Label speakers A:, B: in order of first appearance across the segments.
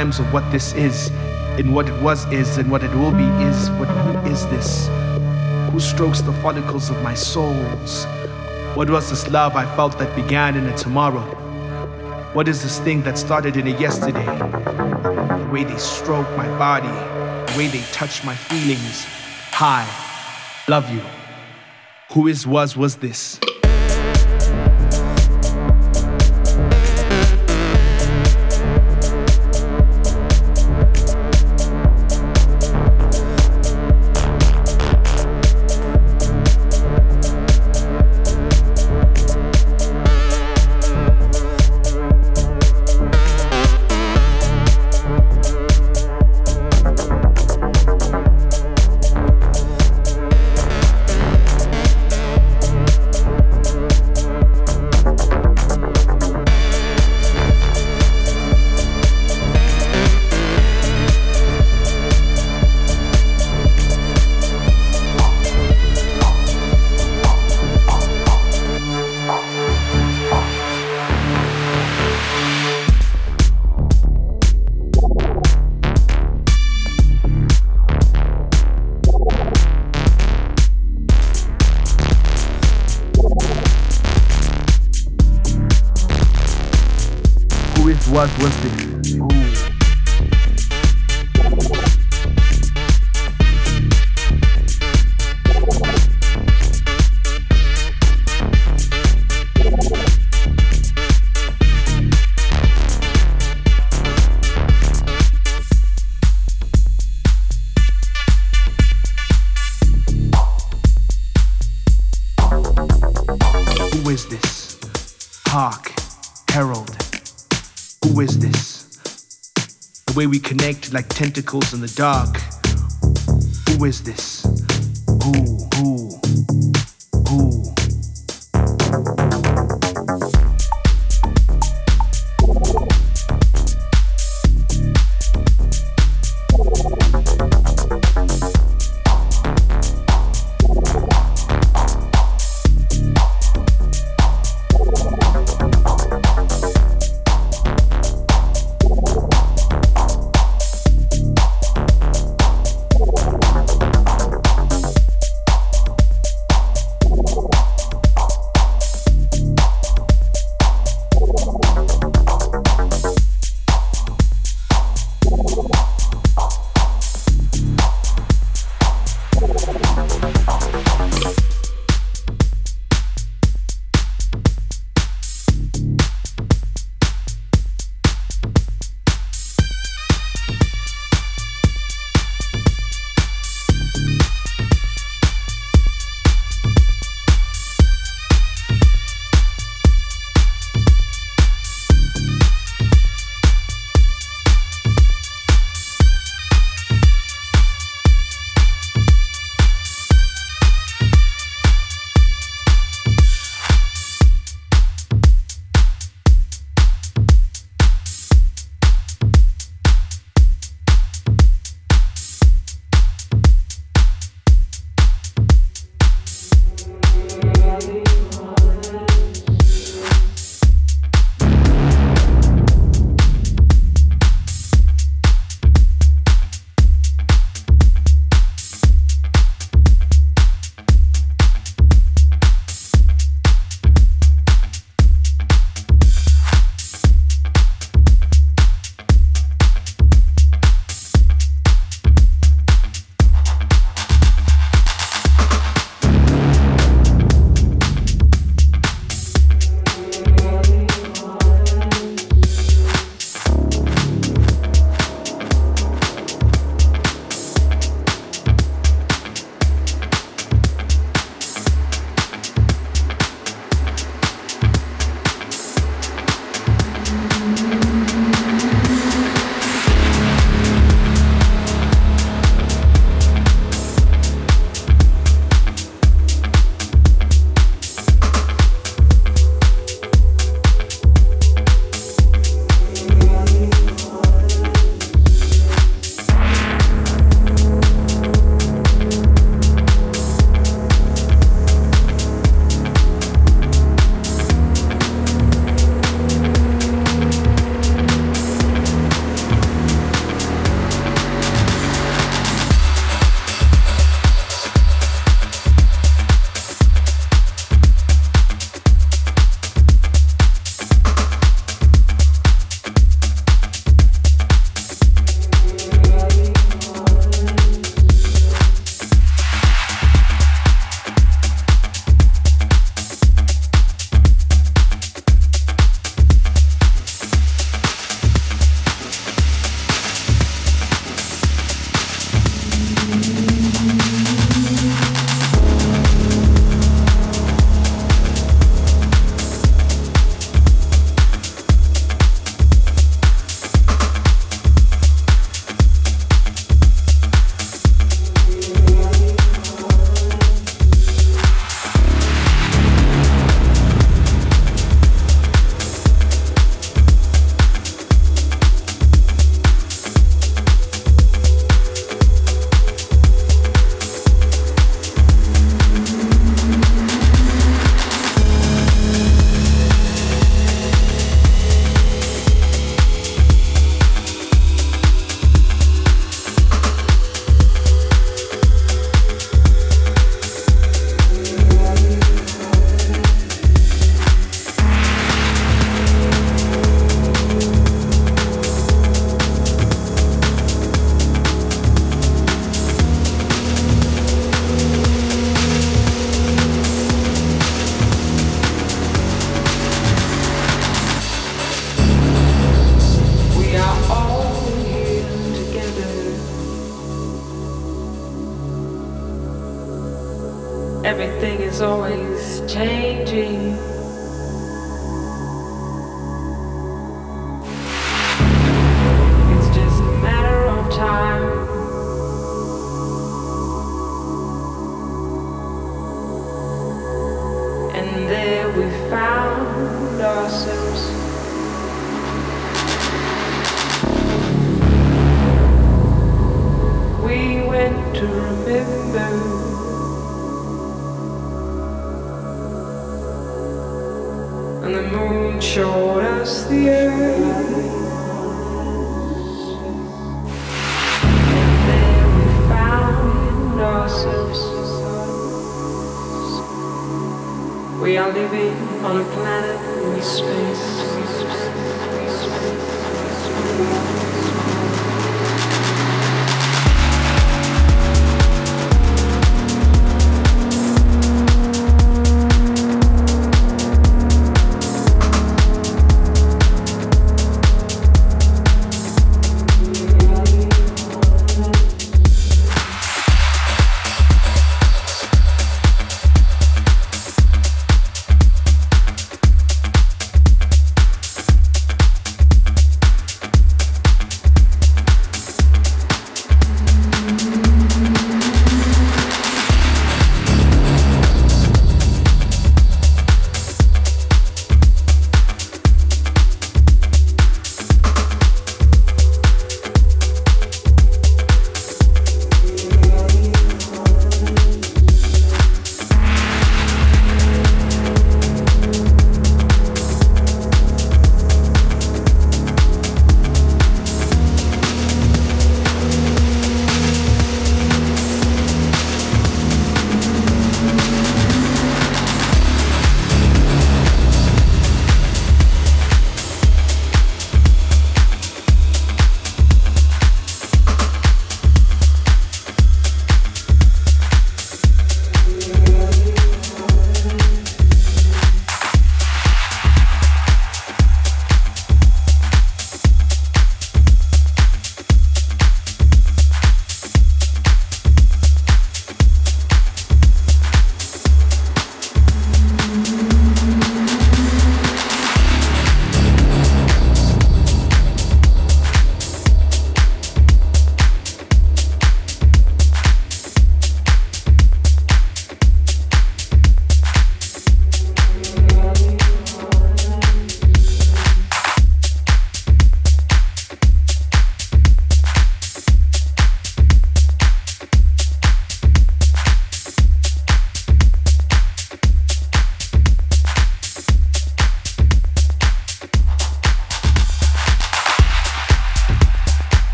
A: times of what this is, and what it was is, and what it will be is. But who is this? Who strokes the follicles of my souls? What was this love I felt that began in a tomorrow? What is this thing that started in a yesterday? The way they stroke my body, the way they touch my feelings. Hi, love you. Who is, was, was this?
B: Way we connect like tentacles in the dark. Who is this?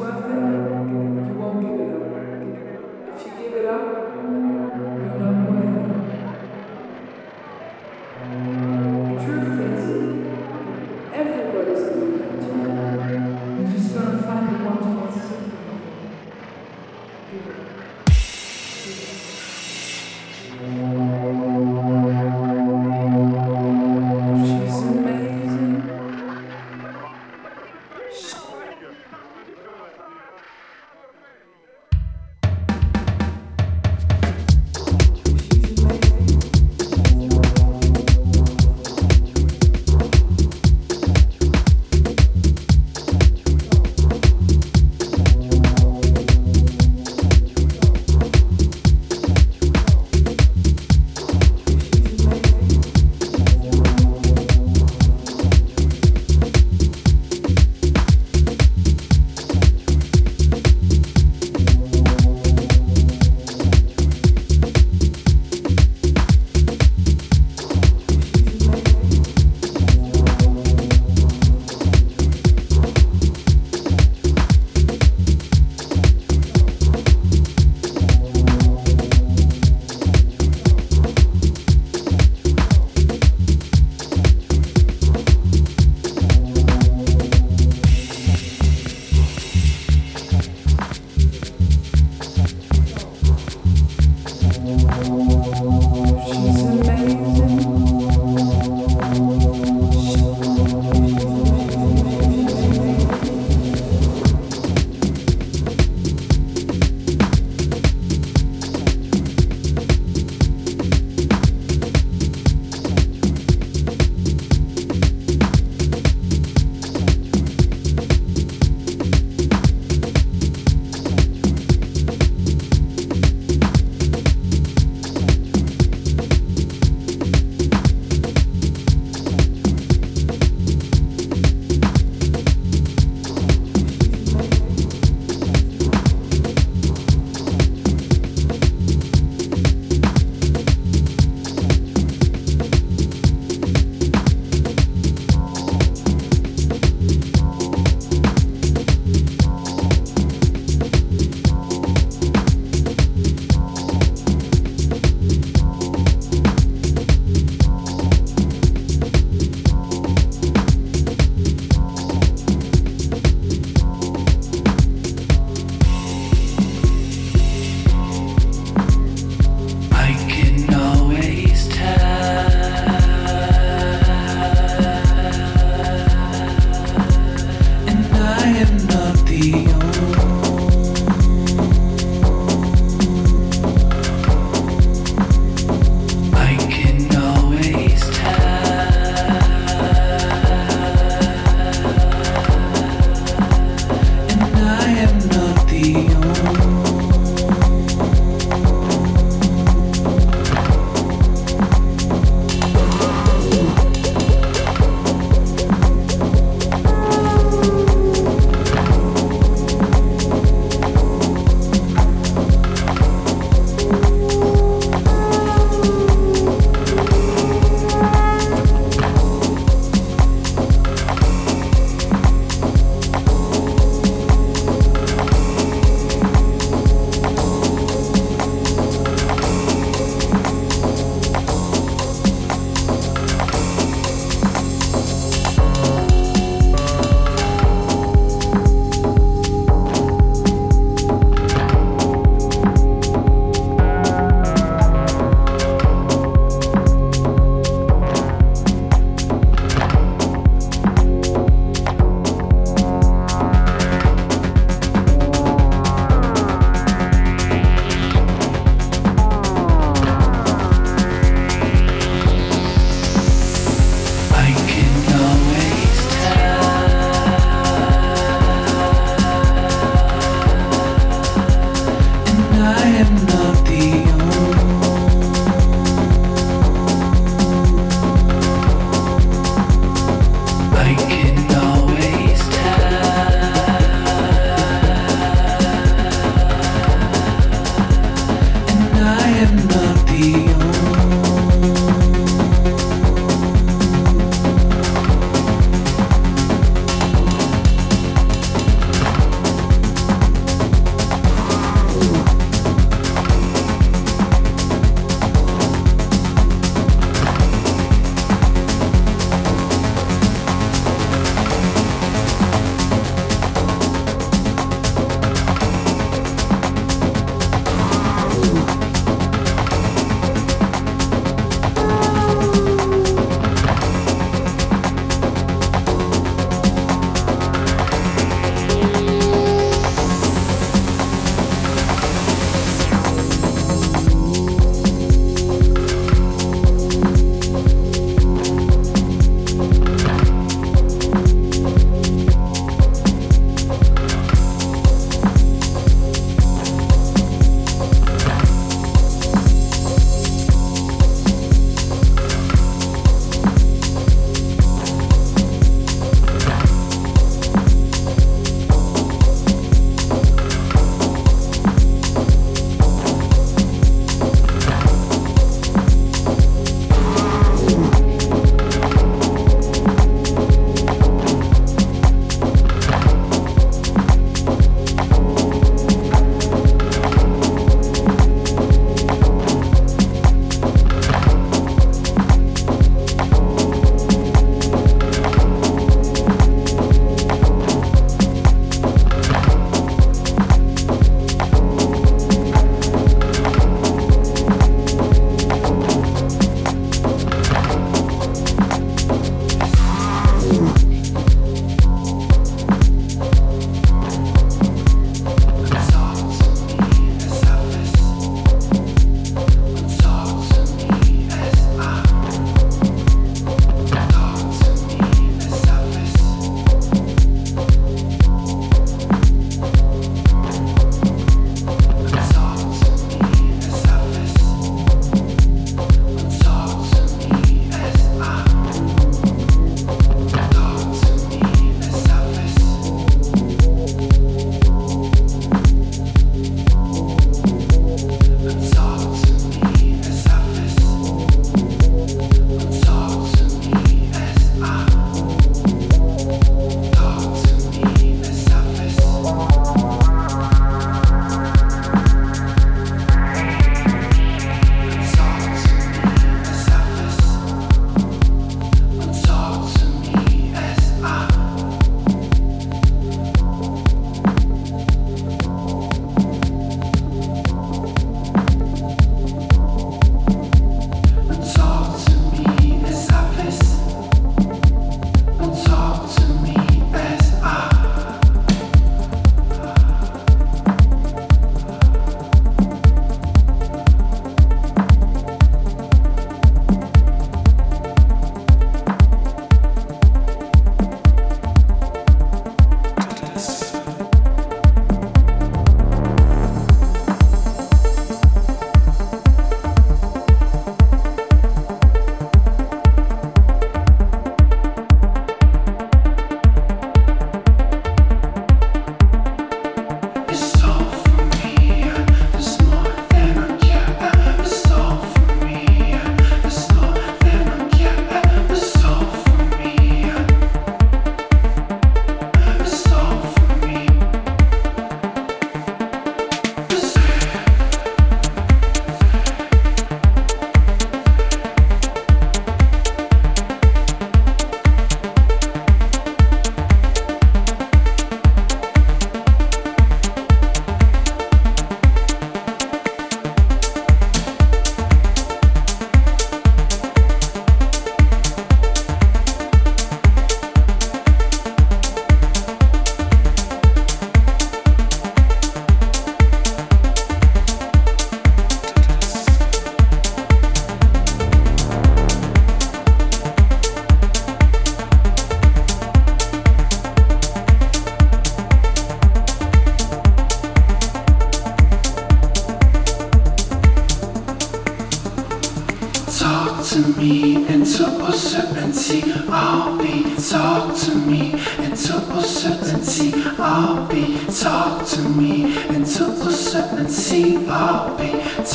C: worth it.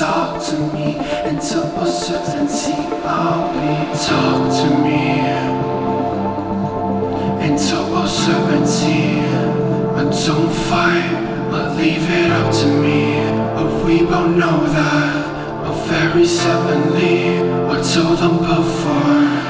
C: Talk to me into a certainty. I'll be talk to me into a certainty. And don't fight, but leave it up to me. But we both know that very certainly I told them before,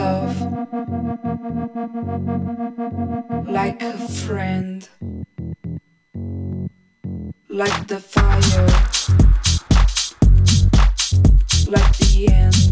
D: love, like a friend, like the fire, like the
E: end.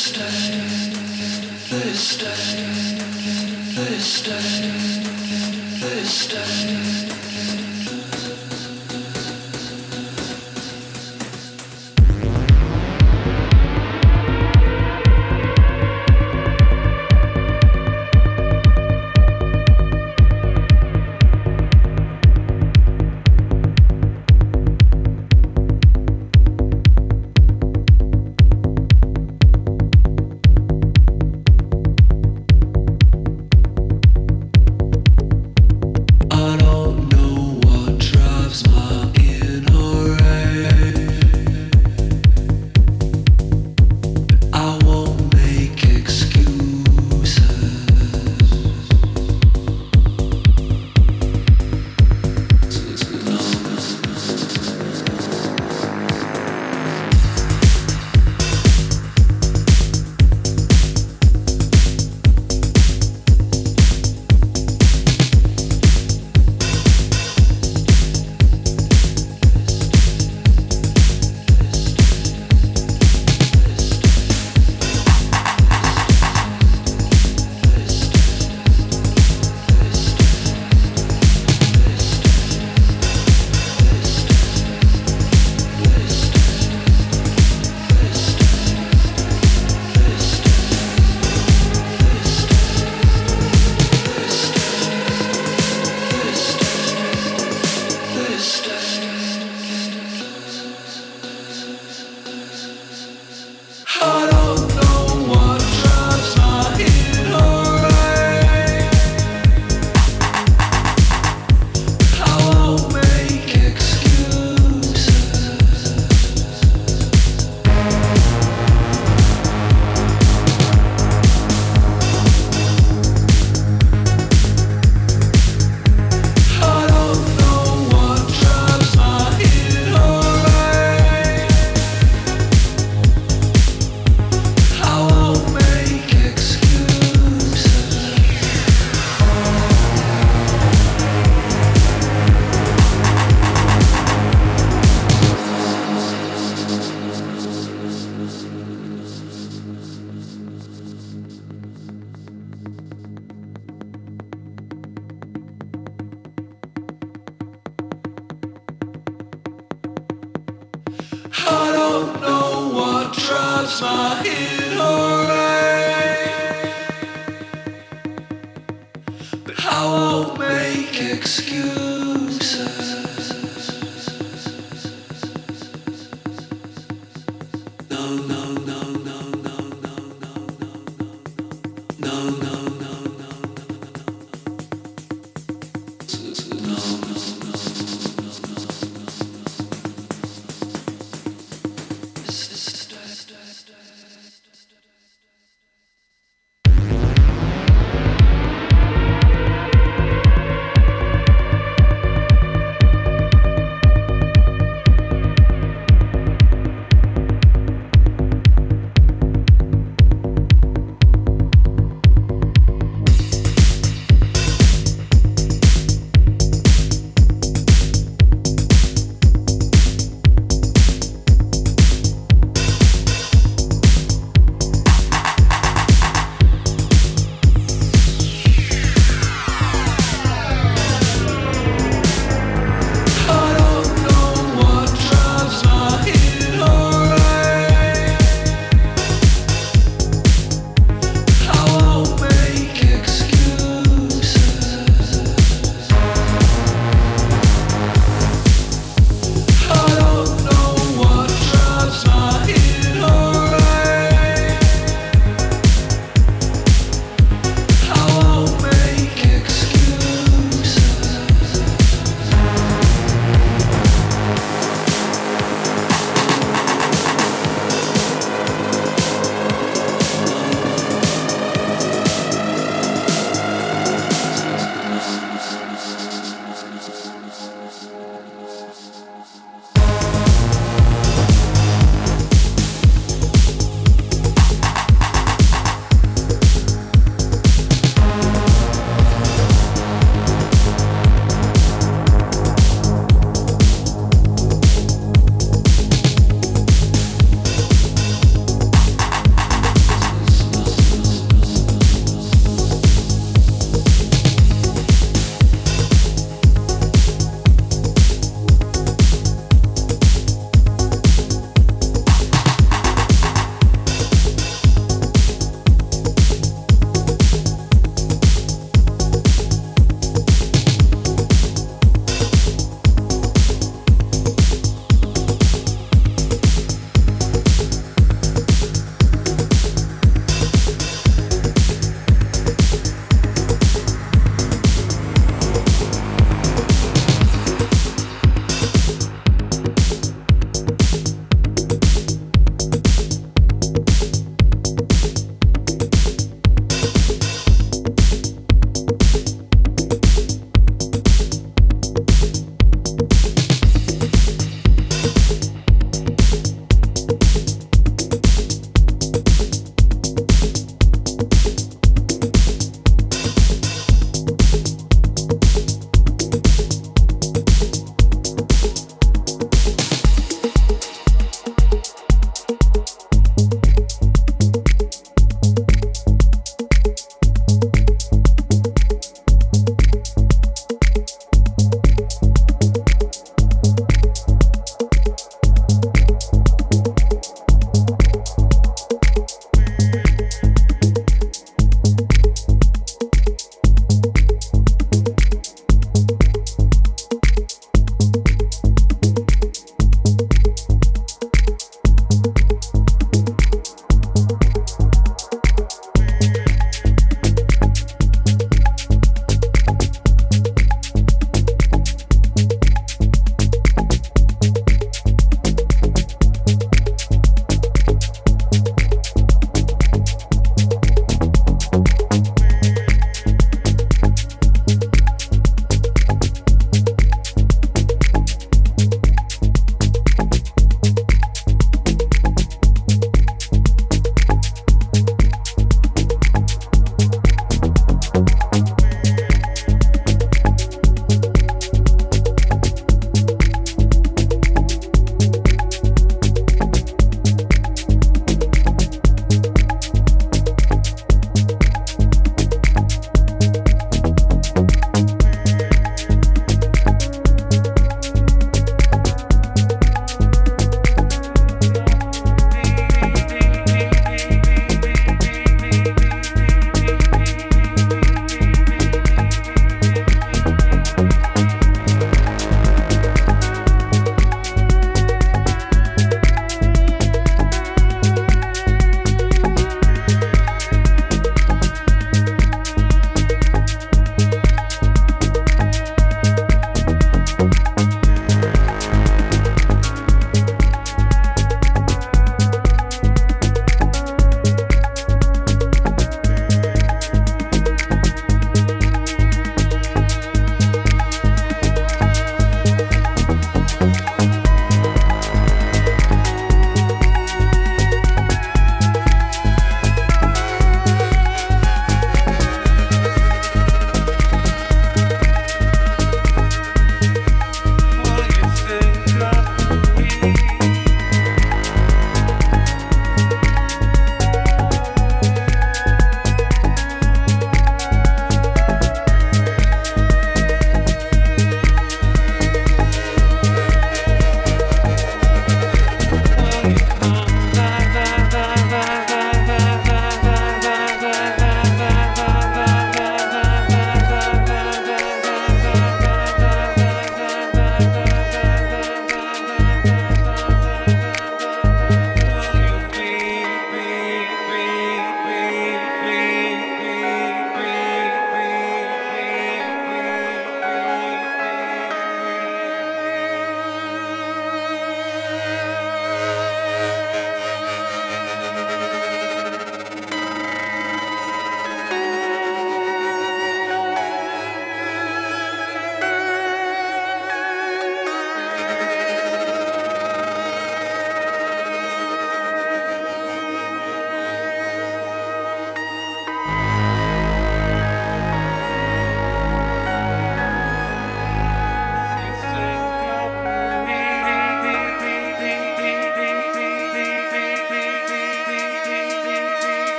E: Thursday, Thursday, Thursday.